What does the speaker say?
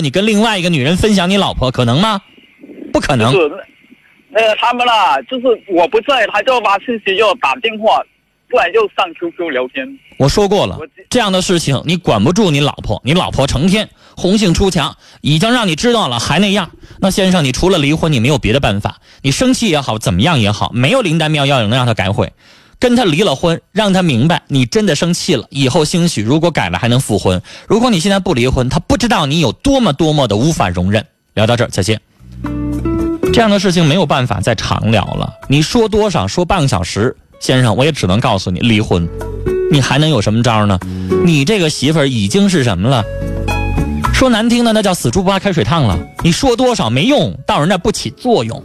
你跟另外一个女人分享你老婆，可能吗？不可能。是，呃，他们啦，就是我不在，他就发信息，就打电话，不然就上 QQ 聊天。我说过了，这样的事情你管不住你老婆，你老婆成天红杏出墙，已经让你知道了还那样。那先生，你除了离婚，你没有别的办法。你生气也好，怎么样也好，没有灵丹妙药能让他改悔。跟他离了婚，让他明白你真的生气了，以后兴许如果改了还能复婚。如果你现在不离婚，他不知道你有多么多么的无法容忍。聊到这儿，再见。这样的事情没有办法再长聊了。你说多少？说半个小时，先生，我也只能告诉你离婚。你还能有什么招呢？你这个媳妇儿已经是什么了？说难听的，那叫死猪不怕开水烫了。你说多少没用，到人那不起作用。